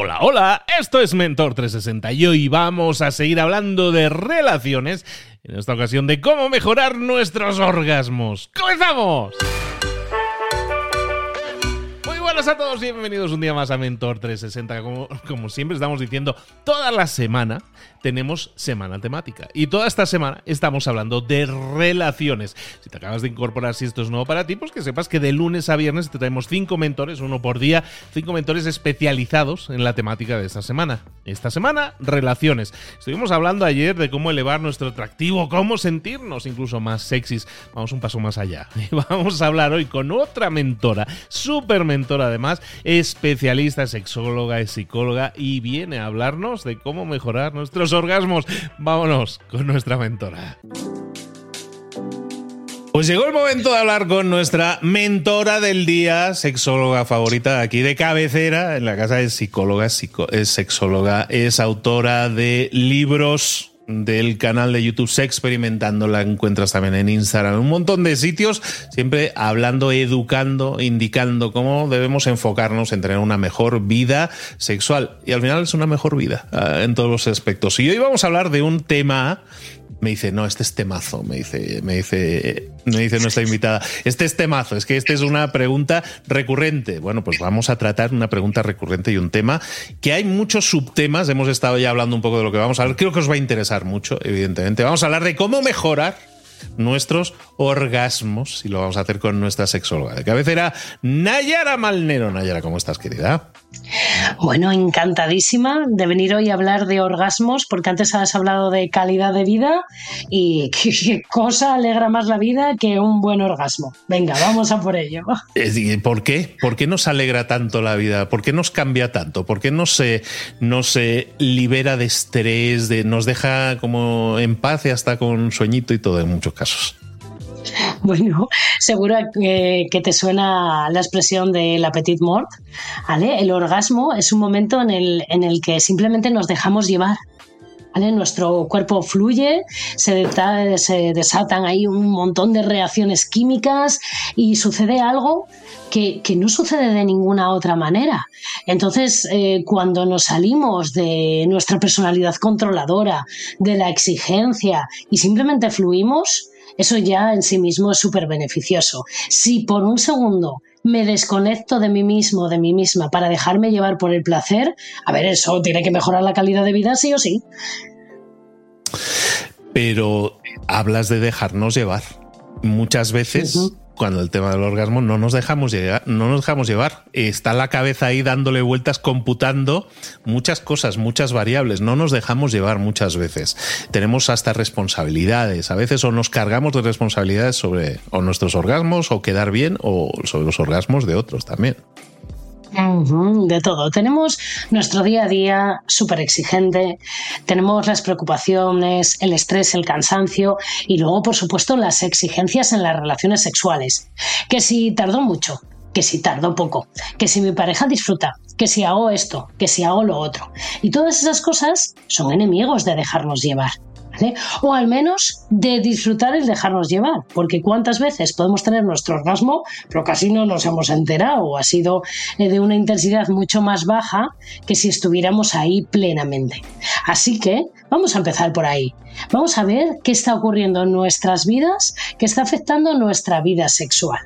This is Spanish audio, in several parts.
Hola, hola, esto es Mentor 360 y hoy vamos a seguir hablando de relaciones, en esta ocasión de cómo mejorar nuestros orgasmos. ¡Comenzamos! A todos y bienvenidos un día más a Mentor 360. Como, siempre estamos diciendo, toda la semana tenemos semana temática. Y toda esta semana estamos hablando de relaciones. Si te acabas de incorporar, si esto es nuevo para ti, pues que sepas que de lunes a viernes te traemos cinco mentores, uno por día, cinco mentores especializados en la temática de esta semana. Esta semana, relaciones. Estuvimos hablando ayer de cómo elevar nuestro atractivo, cómo sentirnos incluso más sexys. Vamos un paso más allá. Vamos a hablar hoy con otra mentora, súper mentora además, especialista, sexóloga, es psicóloga y viene a hablarnos de cómo mejorar nuestros orgasmos. Vámonos con nuestra mentora. Pues llegó el momento de hablar con nuestra mentora del día, sexóloga favorita aquí de cabecera, en la casa de psicóloga, es sexóloga, es autora de libros del canal de YouTube Se Experimentando, la encuentras también en Instagram, un montón de sitios, siempre hablando, educando, indicando cómo debemos enfocarnos en tener una mejor vida sexual. Y al final es una mejor vida ah, en todos los aspectos. Y hoy vamos a hablar de un tema me dice, no, este es temazo, me dice, me dice, me dice nuestra invitada, este es temazo, es que esta es una pregunta recurrente. Bueno, pues vamos a tratar una pregunta recurrente y un tema que hay muchos subtemas, hemos estado ya hablando un poco de lo que vamos a hablar, creo que os va a interesar mucho, evidentemente. Vamos a hablar de cómo mejorar nuestros orgasmos y lo vamos a hacer con nuestra sexóloga de cabecera, Nayara Malnero. Nayara, ¿cómo estás, querida? Bueno, encantadísima de venir hoy a hablar de orgasmos, porque antes has hablado de calidad de vida y qué, cosa alegra más la vida que un buen orgasmo. Venga, vamos a por ello. ¿Por qué? ¿Por qué nos alegra tanto la vida? ¿Por qué nos cambia tanto? ¿Por qué no se, no se libera de estrés, de, nos deja como en paz y hasta con sueñito y todo en muchos casos? Bueno, seguro que, te suena la expresión del petit mort. El orgasmo es un momento en el, en el que simplemente nos dejamos llevar. Nuestro cuerpo fluye, se, se, desatan ahí un montón de reacciones químicas y sucede algo que, no sucede de ninguna otra manera. Entonces, eh, cuando nos salimos de nuestra personalidad controladora, de la exigencia y simplemente fluimos, eso ya en sí mismo es súper beneficioso. Si por un segundo me desconecto de mí mismo, de mí misma, para dejarme llevar por el placer, a ver, eso tiene que mejorar la calidad de vida sí o sí. Pero hablas de dejarnos llevar. Muchas veces cuando el tema del orgasmo no nos dejamos llegar, no nos dejamos llevar. Está la cabeza ahí dándole vueltas, computando muchas cosas, muchas variables. No nos dejamos llevar muchas veces. Tenemos hasta responsabilidades. A veces o nos cargamos de responsabilidades sobre o nuestros orgasmos o quedar bien o sobre los orgasmos de otros también de todo. Tenemos nuestro día a día súper exigente, tenemos las preocupaciones, el estrés, el cansancio y luego, por supuesto, las exigencias en las relaciones sexuales. Que si tardó mucho, que si tardó poco, que si mi pareja disfruta, que si hago esto, que si hago lo otro. Y todas esas cosas son enemigos de dejarnos llevar. O al menos de disfrutar el dejarnos llevar, porque cuántas veces podemos tener nuestro orgasmo, pero casi no nos hemos enterado, o ha sido eh, de una intensidad mucho más baja que si estuviéramos ahí plenamente. Así que vamos a empezar por ahí. Vamos a ver qué está ocurriendo en nuestras vidas, qué está afectando nuestra vida sexual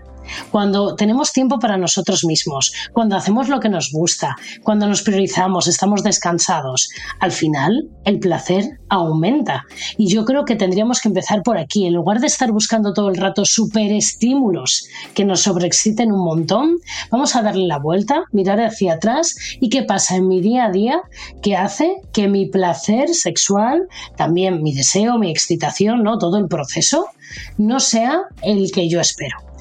cuando tenemos tiempo para nosotros mismos, cuando hacemos lo que nos gusta, cuando nos priorizamos, estamos descansados, al final el placer aumenta. Y yo creo que tendríamos que empezar por aquí. En lugar de estar buscando todo el rato superestímulos que nos sobreexciten un montón, vamos a darle la vuelta, mirar hacia atrás y qué pasa en mi día a día que hace que mi placer sexual, también mi deseo, mi excitación, ¿no? todo el proceso, no sea el que yo espero.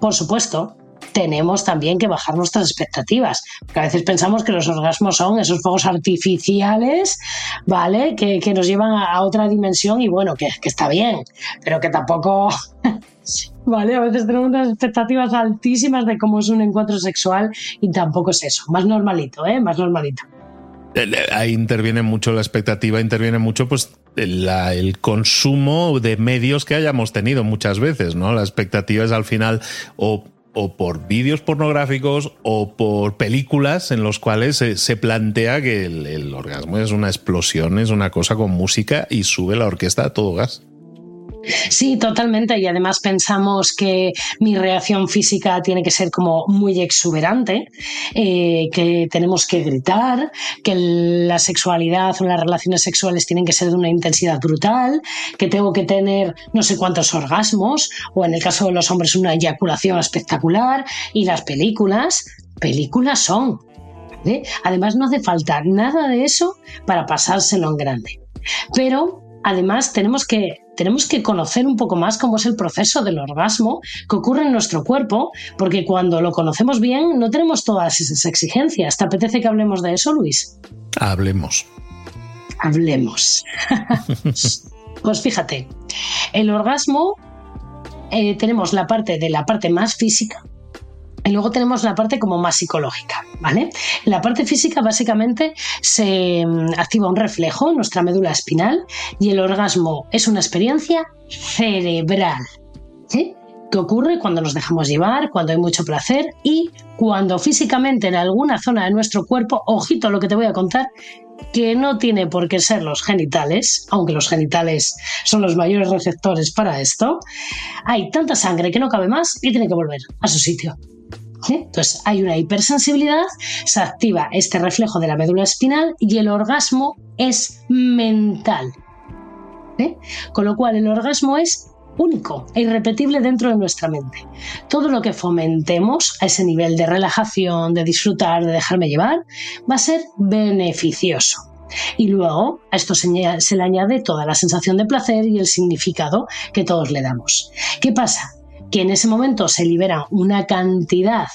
Por supuesto, tenemos también que bajar nuestras expectativas. Porque a veces pensamos que los orgasmos son esos fuegos artificiales, ¿vale? Que, nos llevan a, otra dimensión y bueno, que, que está bien, pero que tampoco. ¿Vale? A veces tenemos unas expectativas altísimas de cómo es un encuentro sexual y tampoco es eso. Más normalito, ¿eh? Más normalito. Ahí interviene mucho la expectativa, interviene mucho pues el consumo de medios que hayamos tenido muchas veces, ¿no? La expectativa es al final o o por vídeos pornográficos o por películas en los cuales se, plantea que el, orgasmo es una explosión, es una cosa con música y sube la orquesta a todo gas. Sí, totalmente. Y además pensamos que mi reacción física tiene que ser como muy exuberante, eh, que tenemos que gritar, que la sexualidad o las relaciones sexuales tienen que ser de una intensidad brutal, que tengo que tener no sé cuántos orgasmos, o en el caso de los hombres una eyaculación espectacular. Y las películas, películas son. Además, no hace falta nada de eso para pasárselo en grande. Pero además tenemos que tenemos que conocer un poco más cómo es el proceso del orgasmo que ocurre en nuestro cuerpo, porque cuando lo conocemos bien no tenemos todas esas exigencias. ¿Te apetece que hablemos de eso, Luis? Hablemos. Hablemos. pues fíjate, el orgasmo eh, tenemos la parte de la parte más física, y luego tenemos la parte como más psicológica, ¿vale? la parte física básicamente se mm, activa un reflejo en nuestra médula espinal y el orgasmo es una experiencia cerebral, ¿sí? Que ocurre cuando nos dejamos llevar, cuando hay mucho placer y cuando físicamente en alguna zona de nuestro cuerpo, ojito lo que te voy a contar, que no tiene por qué ser los genitales, aunque los genitales son los mayores receptores para esto, hay tanta sangre que no cabe más y tiene que volver a su sitio. Entonces hay una hipersensibilidad, se activa este reflejo de la médula espinal y el orgasmo es mental. Con lo cual el orgasmo es único e irrepetible dentro de nuestra mente. Todo lo que fomentemos a ese nivel de relajación, de disfrutar, de dejarme llevar, va a ser beneficioso. Y luego a esto se, le añade toda la sensación de placer y el significado que todos le damos. ¿Qué pasa? que en ese momento se libera una cantidad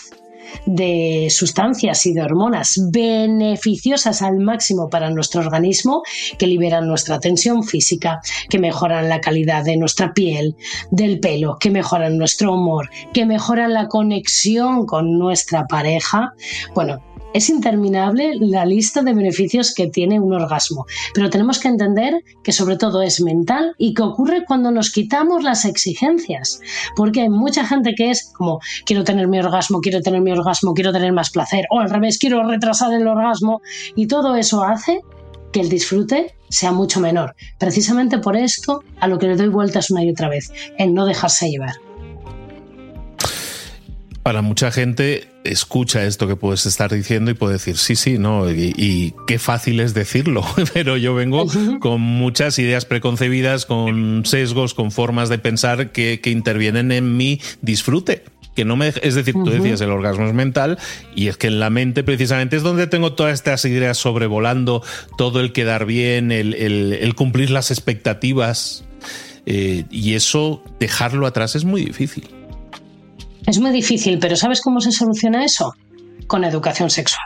de sustancias y de hormonas beneficiosas al máximo para nuestro organismo que liberan nuestra tensión física, que mejoran la calidad de nuestra piel, del pelo, que mejoran nuestro humor, que mejoran la conexión con nuestra pareja. Bueno, es interminable la lista de beneficios que tiene un orgasmo, pero tenemos que entender que sobre todo es mental y que ocurre cuando nos quitamos las exigencias, porque hay mucha gente que es como quiero tener mi orgasmo, quiero tener mi orgasmo, quiero tener más placer, o al revés, quiero retrasar el orgasmo y todo eso hace que el disfrute sea mucho menor. Precisamente por esto a lo que le doy vueltas una y otra vez, en no dejarse llevar para mucha gente escucha esto que puedes estar diciendo y puede decir, sí, sí, no, y, qué fácil es decirlo, pero yo vengo con muchas ideas preconcebidas, con sesgos, con formas de pensar que, intervienen en mi disfrute. Que no me, es decir, tú decías el orgasmo es mental y es que en la mente precisamente es donde tengo todas estas ideas sobrevolando, todo el quedar bien, el, cumplir las expectativas eh, y eso dejarlo atrás es muy difícil. Es muy difícil, pero ¿sabes cómo se soluciona eso? Con educación sexual.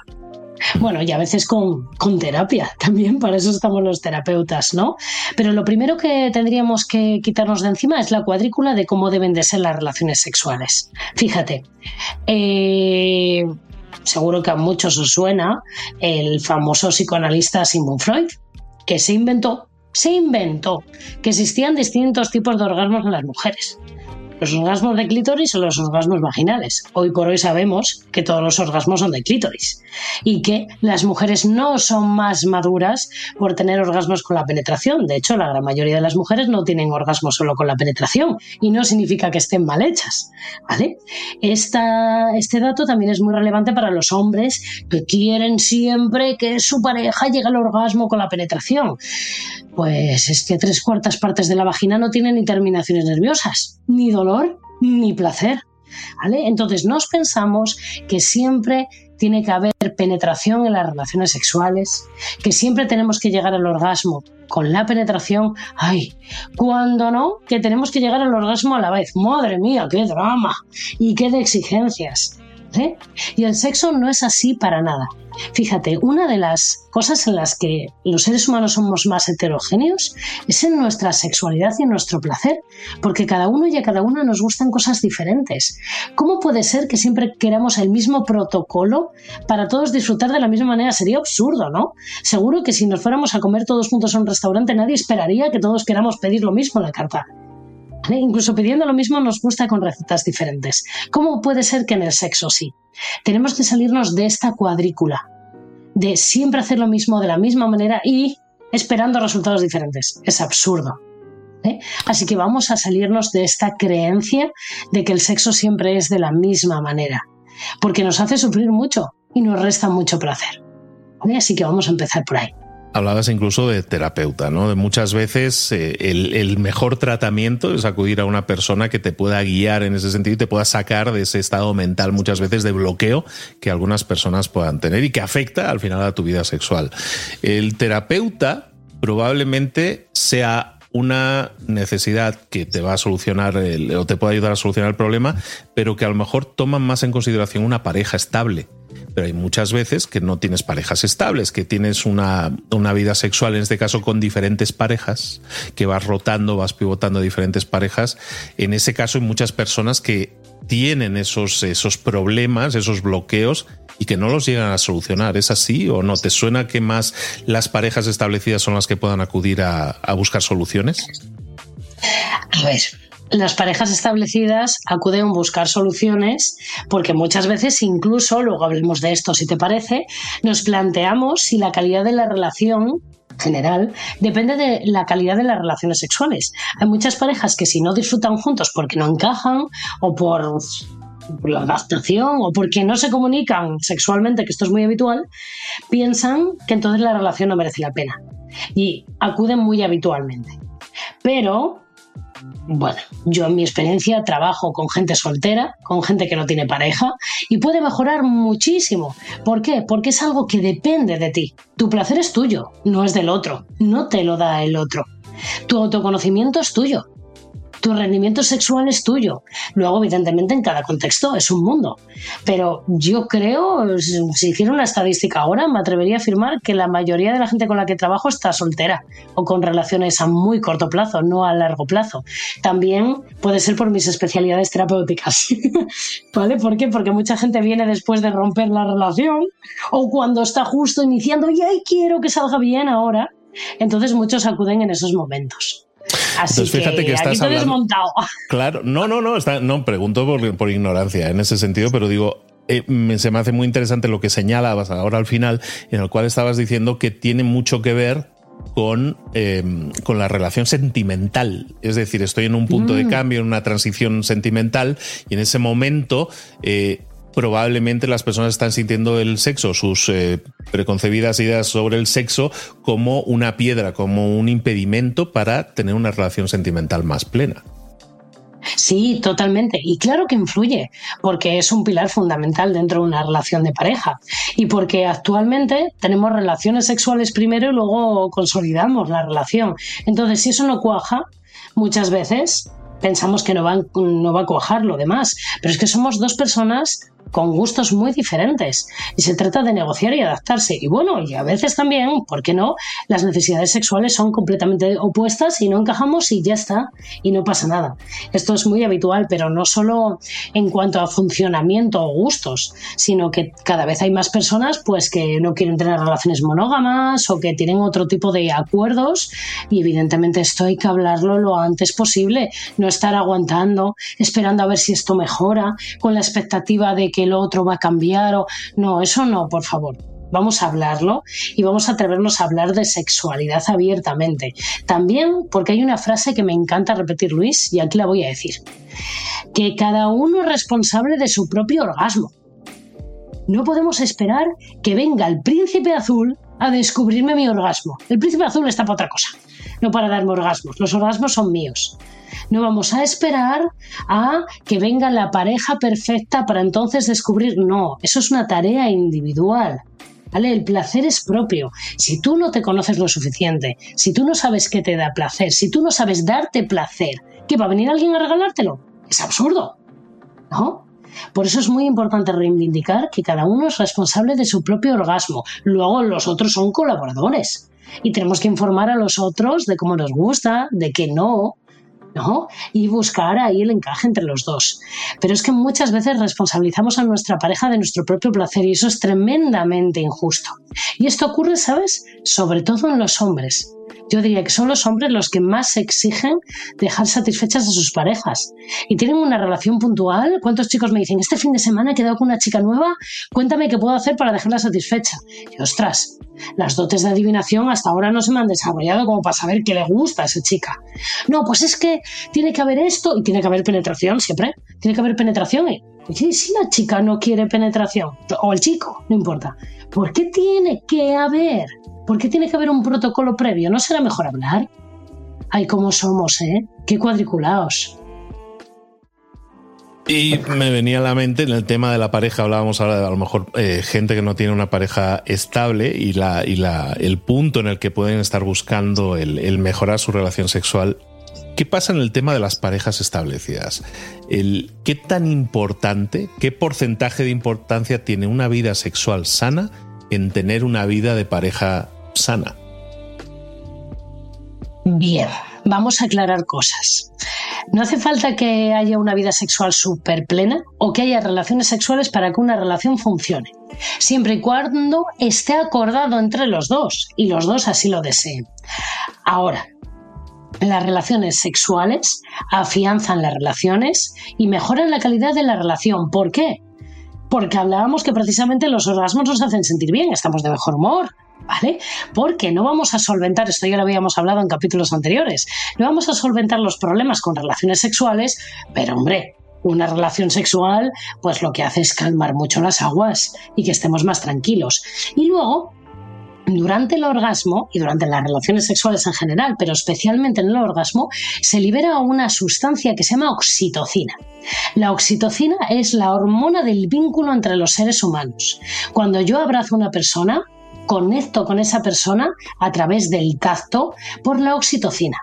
Bueno, y a veces con, con, terapia también, para eso estamos los terapeutas, ¿no? Pero lo primero que tendríamos que quitarnos de encima es la cuadrícula de cómo deben de ser las relaciones sexuales. Fíjate, eh, seguro que a muchos os suena el famoso psicoanalista Sigmund Freud, que se inventó, se inventó que existían distintos tipos de orgasmos en las mujeres los orgasmos de clítoris o los orgasmos vaginales. Hoy por hoy sabemos que todos los orgasmos son de clítoris y que las mujeres no son más maduras por tener orgasmos con la penetración. De hecho, la gran mayoría de las mujeres no tienen orgasmos solo con la penetración y no significa que estén mal hechas. ¿vale? Esta, este dato también es muy relevante para los hombres que quieren siempre que su pareja llegue al orgasmo con la penetración. Pues es que tres cuartas partes de la vagina no tienen ni terminaciones nerviosas, ni dolor ni placer. ¿Vale? Entonces nos pensamos que siempre tiene que haber penetración en las relaciones sexuales, que siempre tenemos que llegar al orgasmo con la penetración. Ay, cuando no, que tenemos que llegar al orgasmo a la vez. Madre mía, qué drama y qué exigencias. ¿Eh? Y el sexo no es así para nada. Fíjate, una de las cosas en las que los seres humanos somos más heterogéneos es en nuestra sexualidad y en nuestro placer, porque cada uno y a cada una nos gustan cosas diferentes. ¿Cómo puede ser que siempre queramos el mismo protocolo para todos disfrutar de la misma manera? Sería absurdo, ¿no? Seguro que si nos fuéramos a comer todos juntos a un restaurante nadie esperaría que todos queramos pedir lo mismo en la carta. Incluso pidiendo lo mismo nos gusta con recetas diferentes. ¿Cómo puede ser que en el sexo sí? Tenemos que salirnos de esta cuadrícula, de siempre hacer lo mismo de la misma manera y esperando resultados diferentes. Es absurdo. ¿eh? Así que vamos a salirnos de esta creencia de que el sexo siempre es de la misma manera, porque nos hace sufrir mucho y nos resta mucho placer. Así que vamos a empezar por ahí. Hablabas incluso de terapeuta, ¿no? De muchas veces eh, el, mejor tratamiento es acudir a una persona que te pueda guiar en ese sentido y te pueda sacar de ese estado mental muchas veces de bloqueo que algunas personas puedan tener y que afecta al final a tu vida sexual. El terapeuta probablemente sea una necesidad que te va a solucionar o te puede ayudar a solucionar el problema, pero que a lo mejor toman más en consideración una pareja estable pero hay muchas veces que no tienes parejas estables, que tienes una, vida sexual, en este caso con diferentes parejas, que vas rotando, vas pivotando diferentes parejas. En ese caso hay muchas personas que tienen esos, esos problemas, esos bloqueos y que no los llegan a solucionar. ¿Es así o no? ¿Te suena que más las parejas establecidas son las que puedan acudir a, a buscar soluciones? A ver, las parejas establecidas acuden a buscar soluciones porque muchas veces incluso, luego hablemos de esto si te parece, nos planteamos si la calidad de la relación general depende de la calidad de las relaciones sexuales. Hay muchas parejas que si no disfrutan juntos porque no encajan o por, la adaptación o porque no se comunican sexualmente, que esto es muy habitual, piensan que entonces la relación no merece la pena y acuden muy habitualmente. Pero bueno, yo en mi experiencia trabajo con gente soltera, con gente que no tiene pareja y puede mejorar muchísimo. ¿Por qué? Porque es algo que depende de ti. Tu placer es tuyo, no es del otro, no te lo da el otro. Tu autoconocimiento es tuyo, tu rendimiento sexual es tuyo. Luego, evidentemente, en cada contexto es un mundo. Pero yo creo, si hiciera una estadística ahora, me atrevería a afirmar que la mayoría de la gente con la que trabajo está soltera o con relaciones a muy corto plazo, no a largo plazo. También puede ser por mis especialidades terapéuticas. ¿Vale? ¿Por qué? Porque mucha gente viene después de romper la relación o cuando está justo iniciando y quiero que salga bien ahora. Entonces muchos acuden en esos momentos. Entonces, fíjate que, estás hablando. Desmontado. Claro, no, no, no, no, pregunto por, ignorancia en ese sentido, pero digo, eh, se me hace muy interesante lo que señalabas ahora al final, en el cual estabas diciendo que tiene mucho que ver con, eh, con la relación sentimental. Es decir, estoy en un punto de mm. cambio, en una transición sentimental, y en ese momento eh, probablemente las personas están sintiendo el sexo, sus eh, preconcebidas ideas sobre el sexo, como una piedra, como un impedimento para tener una relación sentimental más plena. Sí, totalmente. Y claro que influye, porque es un pilar fundamental dentro de una relación de pareja. Y porque actualmente tenemos relaciones sexuales primero y luego consolidamos la relación. Entonces, si eso no cuaja, muchas veces pensamos que no va, no va a cuajar lo demás. Pero es que somos dos personas con gustos muy diferentes y se trata de negociar y adaptarse. Y bueno, y a veces también, ¿por qué no? Las necesidades sexuales son completamente opuestas y no encajamos y ya está, y no pasa nada. Esto es muy habitual, pero no solo en cuanto a funcionamiento o gustos, sino que cada vez hay más personas pues que no quieren tener relaciones monógamas o que tienen otro tipo de acuerdos y evidentemente esto hay que hablarlo lo antes posible, no estar aguantando, esperando a ver si esto mejora, con la expectativa de que el otro va a cambiar o no, eso no, por favor. Vamos a hablarlo y vamos a atrevernos a hablar de sexualidad abiertamente. También porque hay una frase que me encanta repetir, Luis, y aquí la voy a decir. Que cada uno es responsable de su propio orgasmo. No podemos esperar que venga el príncipe azul a descubrirme mi orgasmo. El príncipe azul está para otra cosa, no para darme orgasmos. Los orgasmos son míos. No vamos a esperar a que venga la pareja perfecta para entonces descubrir. No, eso es una tarea individual. El placer es propio. Si tú no te conoces lo suficiente, si tú no sabes qué te da placer, si tú no sabes darte placer, ¿qué va a venir alguien a regalártelo? Es absurdo. ¿No? Por eso es muy importante reivindicar que cada uno es responsable de su propio orgasmo. Luego los otros son colaboradores. Y tenemos que informar a los otros de cómo nos gusta, de qué no, Y buscar ahí el encaje entre los dos. Pero es que muchas veces responsabilizamos a nuestra pareja de nuestro propio placer y eso es tremendamente injusto. Y esto ocurre, ¿sabes? Sobre todo en los hombres. Yo diría que son los hombres los que más exigen dejar satisfechas a sus parejas. Y tienen una relación puntual. ¿Cuántos chicos me dicen, este fin de semana he quedado con una chica nueva? Cuéntame qué puedo hacer para dejarla satisfecha. Y ostras, las dotes de adivinación hasta ahora no se me han desarrollado como para saber qué le gusta a esa chica. No, pues es que tiene que haber esto y tiene que haber penetración siempre. Tiene que haber penetración. Y, si la chica no quiere penetración, o el chico, no importa. ¿Por qué tiene que haber? ¿Por qué tiene que haber un protocolo previo? ¿No será mejor hablar? Ay, cómo somos, ¿eh? Qué cuadriculados. Y me venía a la mente en el tema de la pareja, hablábamos ahora de a lo mejor eh, gente que no tiene una pareja estable y, la, y la, el punto en el que pueden estar buscando el, mejorar su relación sexual. ¿Qué pasa en el tema de las parejas establecidas? El, ¿Qué tan importante, qué porcentaje de importancia tiene una vida sexual sana en tener una vida de pareja sana? Bien, vamos a aclarar cosas. No hace falta que haya una vida sexual súper plena o que haya relaciones sexuales para que una relación funcione, siempre y cuando esté acordado entre los dos y los dos así lo deseen. Ahora, las relaciones sexuales afianzan las relaciones y mejoran la calidad de la relación. ¿Por qué? Porque hablábamos que precisamente los orgasmos nos hacen sentir bien, estamos de mejor humor, ¿vale? Porque no vamos a solventar, esto ya lo habíamos hablado en capítulos anteriores, no vamos a solventar los problemas con relaciones sexuales, pero hombre, una relación sexual, pues lo que hace es calmar mucho las aguas y que estemos más tranquilos. Y luego, durante el orgasmo y durante las relaciones sexuales en general, pero especialmente en el orgasmo, se libera una sustancia que se llama oxitocina. La oxitocina es la hormona del vínculo entre los seres humanos. Cuando yo abrazo a una persona, conecto con esa persona a través del tacto por la oxitocina.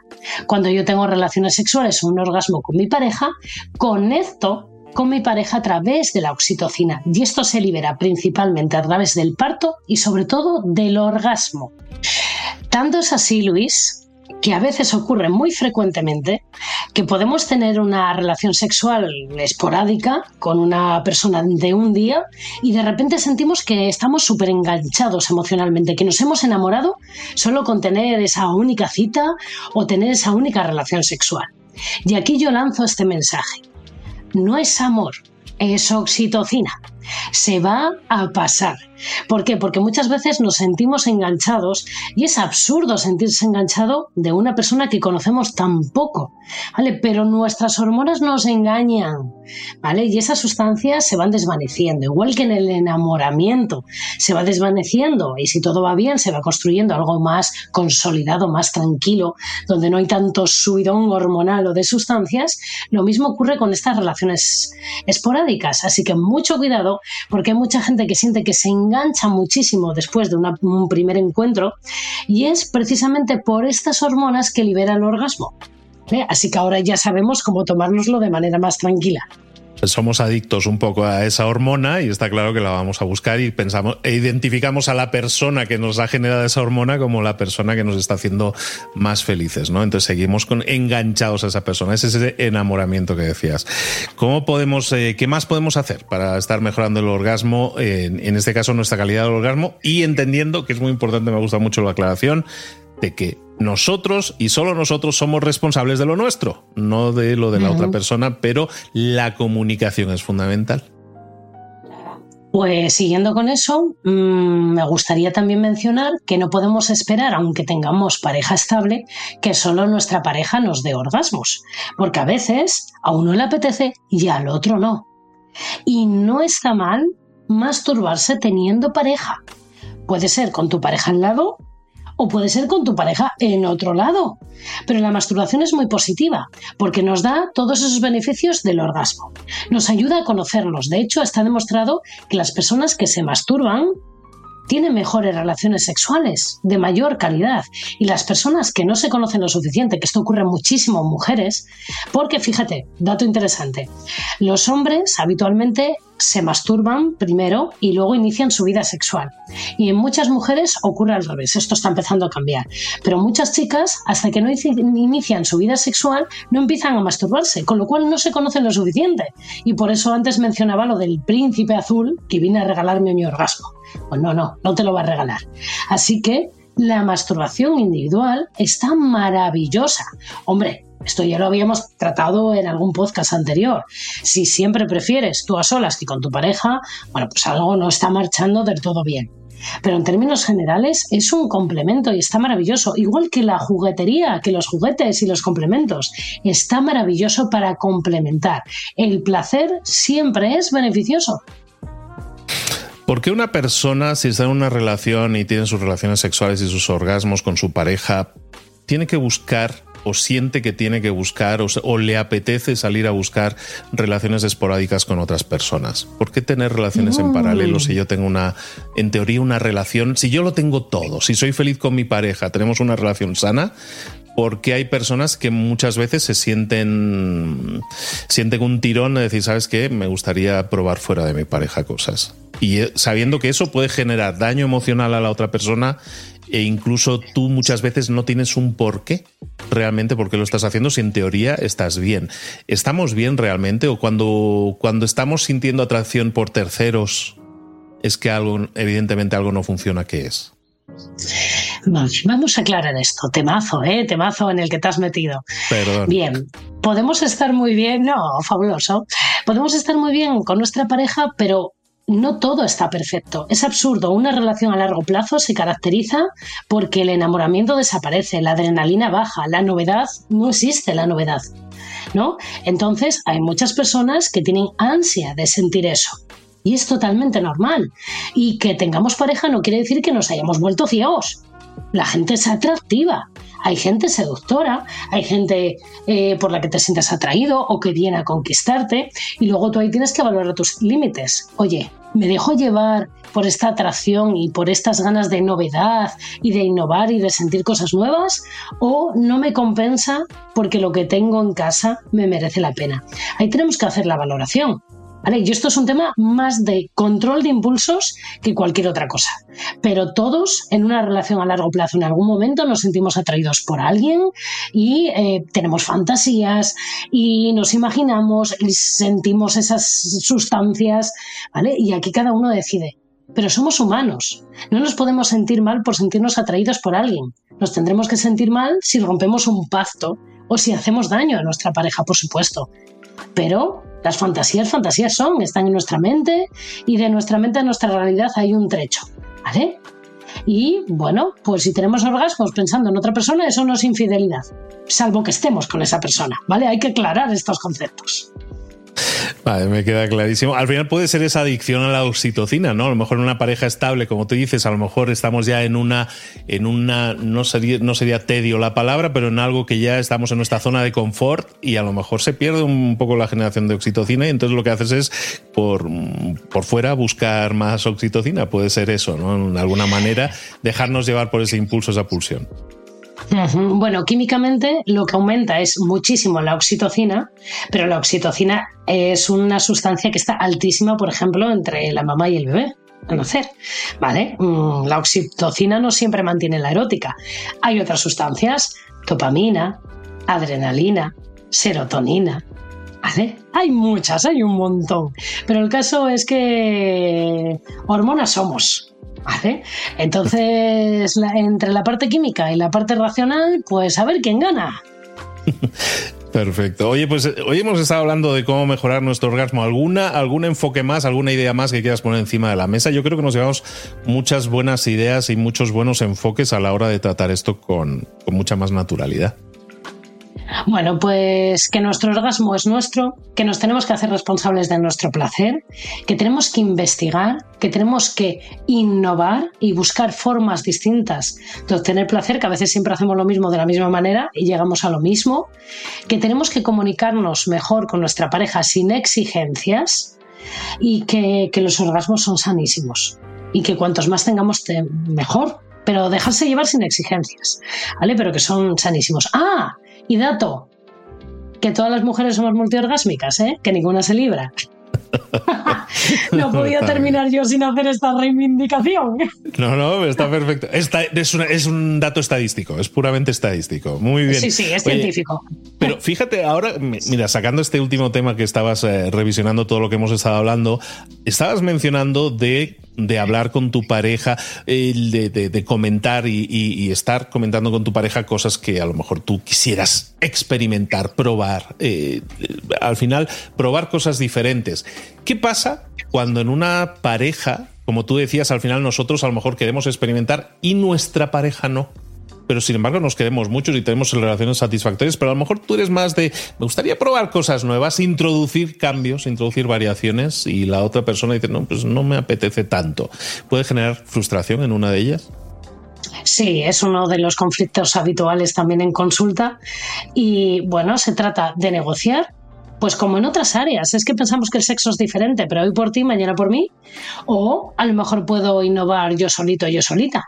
Cuando yo tengo relaciones sexuales o un orgasmo con mi pareja, conecto con mi pareja a través de la oxitocina y esto se libera principalmente a través del parto y sobre todo del orgasmo. Tanto es así, Luis, que a veces ocurre muy frecuentemente, que podemos tener una relación sexual esporádica con una persona de un día y de repente sentimos que estamos súper enganchados emocionalmente, que nos hemos enamorado solo con tener esa única cita o tener esa única relación sexual. Y aquí yo lanzo este mensaje. No es amor, es oxitocina. Se va a pasar. ¿Por qué? Porque muchas veces nos sentimos enganchados y es absurdo sentirse enganchado de una persona que conocemos tan poco, ¿vale? Pero nuestras hormonas nos engañan, ¿vale? Y esas sustancias se van desvaneciendo, igual que en el enamoramiento se va desvaneciendo y si todo va bien se va construyendo algo más consolidado, más tranquilo, donde no hay tanto subidón hormonal o de sustancias, lo mismo ocurre con estas relaciones esporádicas, así que mucho cuidado porque hay mucha gente que siente que se engancha muchísimo después de un primer encuentro y es precisamente por estas hormonas que libera el orgasmo. ¿eh? Así que ahora ya sabemos cómo tomárnoslo de manera más tranquila somos adictos un poco a esa hormona y está claro que la vamos a buscar y pensamos e identificamos a la persona que nos ha generado esa hormona como la persona que nos está haciendo más felices, ¿no? Entonces seguimos enganchados a esa persona, es ese enamoramiento que decías. ¿Cómo podemos, eh, qué más podemos hacer para estar mejorando el orgasmo, en este caso nuestra calidad del orgasmo y entendiendo que es muy importante, me gusta mucho la aclaración de que nosotros y solo nosotros somos responsables de lo nuestro, no de lo de la otra persona, pero la comunicación es fundamental. Pues siguiendo con eso, mm, me gustaría también mencionar que no podemos esperar, aunque tengamos pareja estable, que solo nuestra pareja nos dé orgasmos, porque a veces a uno le apetece y al otro no. Y no está mal masturbarse teniendo pareja. Puede ser con tu pareja al lado o puede ser con tu pareja en otro lado. Pero la masturbación es muy positiva porque nos da todos esos beneficios del orgasmo. Nos ayuda a conocernos. De hecho, está demostrado que las personas que se masturban tienen mejores relaciones sexuales de mayor calidad y las personas que no se conocen lo suficiente, que esto ocurre muchísimo en mujeres, porque fíjate, dato interesante, los hombres habitualmente se masturban primero y luego inician su vida sexual. Y en muchas mujeres ocurre al revés, esto está empezando a cambiar. Pero muchas chicas, hasta que no inician su vida sexual, no empiezan a masturbarse, con lo cual no se conocen lo suficiente. Y por eso antes mencionaba lo del príncipe azul que viene a regalarme mi orgasmo. Pues no, no, no te lo va a regalar. Así que La masturbación individual está maravillosa. Hombre, esto ya lo habíamos tratado en algún podcast anterior. Si siempre prefieres tú a solas que con tu pareja, bueno, pues algo no está marchando del todo bien. Pero en términos generales es un complemento y está maravilloso. Igual que la juguetería, que los juguetes y los complementos. Está maravilloso para complementar. El placer siempre es beneficioso. ¿Por qué una persona, si está en una relación y tiene sus relaciones sexuales y sus orgasmos con su pareja, tiene que buscar o siente que tiene que buscar o, le apetece salir a buscar relaciones esporádicas con otras personas? ¿Por qué tener relaciones en paralelo si yo tengo una, en teoría, una relación, si yo lo tengo todo, si soy feliz con mi pareja, tenemos una relación sana, porque hay personas que muchas veces se sienten, sienten un tirón de decir, ¿sabes qué? Me gustaría probar fuera de mi pareja cosas. Y eh, sabiendo que eso puede generar daño emocional a la otra persona e incluso tú muchas veces no tienes un porqué realmente por qué lo estás haciendo si en teoría estás bien. ¿Estamos bien realmente o cuando, cuando estamos sintiendo atracción por terceros es que algo, evidentemente algo no funciona? ¿Qué es? Vamos a aclarar esto. Temazo, ¿eh? Temazo en el que te has metido. Perdón. Bien, podemos estar muy bien, no, fabuloso. Podemos estar muy bien con nuestra pareja, pero no todo está perfecto. Es absurdo. Una relación a largo plazo se caracteriza porque el enamoramiento desaparece, la adrenalina baja, la novedad, no existe la novedad. ¿No? Entonces, hay muchas personas que tienen ansia de sentir eso. Y es totalmente normal. Y que tengamos pareja no quiere decir que nos hayamos vuelto ciegos. La gente es atractiva. Hay gente seductora, hay gente eh, por la que te sientas atraído o que viene a conquistarte y luego tú ahí tienes que valorar tus límites. Oye, ¿me dejo llevar por esta atracción y por estas ganas de novedad y de innovar y de sentir cosas nuevas? ¿O no me compensa porque lo que tengo en casa me merece la pena? Ahí tenemos que hacer la valoración. Y esto es un tema más de control de impulsos que cualquier otra cosa. Pero todos en una relación a largo plazo, en algún momento nos sentimos atraídos por alguien y eh, tenemos fantasías y nos imaginamos y sentimos esas sustancias, ¿vale? Y aquí cada uno decide. Pero somos humanos. No nos podemos sentir mal por sentirnos atraídos por alguien. Nos tendremos que sentir mal si rompemos un pacto o si hacemos daño a nuestra pareja, por supuesto. Pero las fantasías, fantasías son, están en nuestra mente y de nuestra mente a nuestra realidad hay un trecho, ¿vale? Y bueno, pues si tenemos orgasmos pensando en otra persona, eso no es infidelidad, salvo que estemos con esa persona, ¿vale? Hay que aclarar estos conceptos. Vale, me queda clarísimo. Al final puede ser esa adicción a la oxitocina, ¿no? A lo mejor en una pareja estable, como tú dices, a lo mejor estamos ya en una, en una, no sería, no sería tedio la palabra, pero en algo que ya estamos en nuestra zona de confort y a lo mejor se pierde un poco la generación de oxitocina y entonces lo que haces es por, por fuera buscar más oxitocina. Puede ser eso, ¿no? De alguna manera dejarnos llevar por ese impulso, esa pulsión. Bueno, químicamente lo que aumenta es muchísimo la oxitocina, pero la oxitocina es una sustancia que está altísima, por ejemplo, entre la mamá y el bebé al nacer. ¿Vale? Mm, la oxitocina no siempre mantiene la erótica. Hay otras sustancias, dopamina, adrenalina, serotonina. ¿Vale? Hay muchas, hay un montón. Pero el caso es que hormonas somos. Entonces, entre la parte química y la parte racional, pues a ver quién gana. Perfecto. Oye, pues hoy hemos estado hablando de cómo mejorar nuestro orgasmo. ¿Alguna, ¿Algún enfoque más, alguna idea más que quieras poner encima de la mesa? Yo creo que nos llevamos muchas buenas ideas y muchos buenos enfoques a la hora de tratar esto con mucha más naturalidad. Bueno, pues que nuestro orgasmo es nuestro, que nos tenemos que hacer responsables de nuestro placer, que tenemos que investigar, que tenemos que innovar y buscar formas distintas de obtener placer, que a veces siempre hacemos lo mismo de la misma manera y llegamos a lo mismo, que tenemos que comunicarnos mejor con nuestra pareja sin exigencias y que, los orgasmos son sanísimos y que cuantos más tengamos mejor, pero dejarse llevar sin exigencias, ¿vale? Pero que son sanísimos. Ah, y dato, que todas las mujeres somos multiorgásmicas, ¿eh? que ninguna se libra. No podía terminar yo sin hacer esta reivindicación. No, no, está perfecto. es, un dato estadístico, es puramente estadístico. Muy bien. Sí, sí, es científico. Pero fíjate ahora, mira, sacando este último tema que estabas eh, revisionando todo lo que hemos estado hablando, estabas mencionando de de hablar con tu pareja, de, comentar y, estar comentando con tu pareja cosas que a lo mejor tú quisieras experimentar, probar. Eh, al final, probar cosas diferentes. ¿Qué pasa cuando en una pareja, como tú decías, al final nosotros a lo mejor queremos experimentar y nuestra pareja no? pero sin embargo nos queremos muchos y tenemos relaciones satisfactorias, pero a lo mejor tú eres más de, me gustaría probar cosas nuevas, introducir cambios, introducir variaciones y la otra persona dice, no, pues no me apetece tanto. ¿Puede generar frustración en una de ellas? Sí, es uno de los conflictos habituales también en consulta y bueno, se trata de negociar pues como en otras áreas, es que pensamos que el sexo es diferente, pero hoy por ti, mañana por mí, o a lo mejor puedo innovar yo solito, yo solita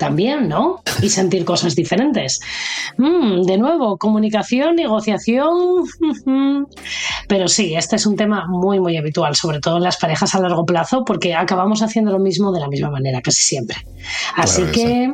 también, ¿no? Y sentir cosas diferentes. Mm, de nuevo, comunicación, negociación. Pero sí, este es un tema muy, muy habitual, sobre todo en las parejas a largo plazo, porque acabamos haciendo lo mismo de la misma manera, casi siempre. Así que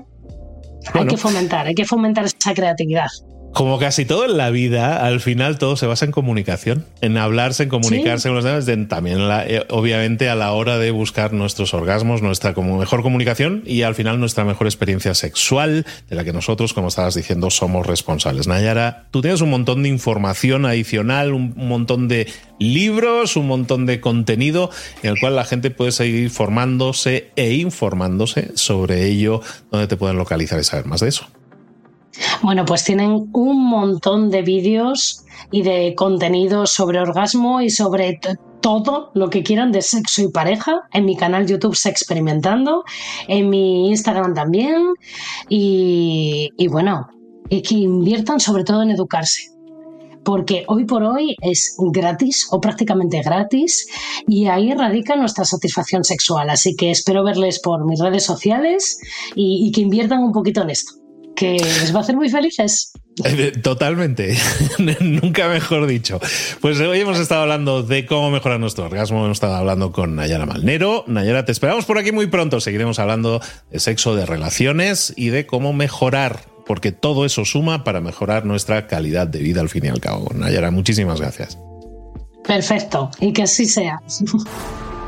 hay que fomentar, hay que fomentar esa creatividad. Como casi todo en la vida, al final todo se basa en comunicación, en hablarse, en comunicarse con los demás, también eh, obviamente a la hora de buscar nuestros orgasmos, nuestra como mejor comunicación y al final nuestra mejor experiencia sexual, de la que nosotros, como estabas diciendo, somos responsables. Nayara, tú tienes un montón de información adicional, un montón de libros, un montón de contenido en el cual la gente puede seguir formándose e informándose sobre ello, donde te pueden localizar y saber más de eso. Bueno, pues tienen un montón de vídeos y de contenido sobre orgasmo y sobre todo lo que quieran de sexo y pareja. En mi canal YouTube Se Experimentando, en mi Instagram también. Y, y bueno, y que inviertan sobre todo en educarse. Porque hoy por hoy es gratis o prácticamente gratis y ahí radica nuestra satisfacción sexual. Así que espero verles por mis redes sociales y que inviertan un poquito en esto que les va a hacer muy felices. Eh, totalmente, nunca mejor dicho. Pues hoy hemos estado hablando de cómo mejorar nuestro orgasmo, hemos estado hablando con Nayara Malnero. Nayara, te esperamos por aquí muy pronto. Seguiremos hablando de sexo, de relaciones y de cómo mejorar, porque todo eso suma para mejorar nuestra calidad de vida al fin y al cabo. Nayara, muchísimas gracias. Perfecto, y que así sea.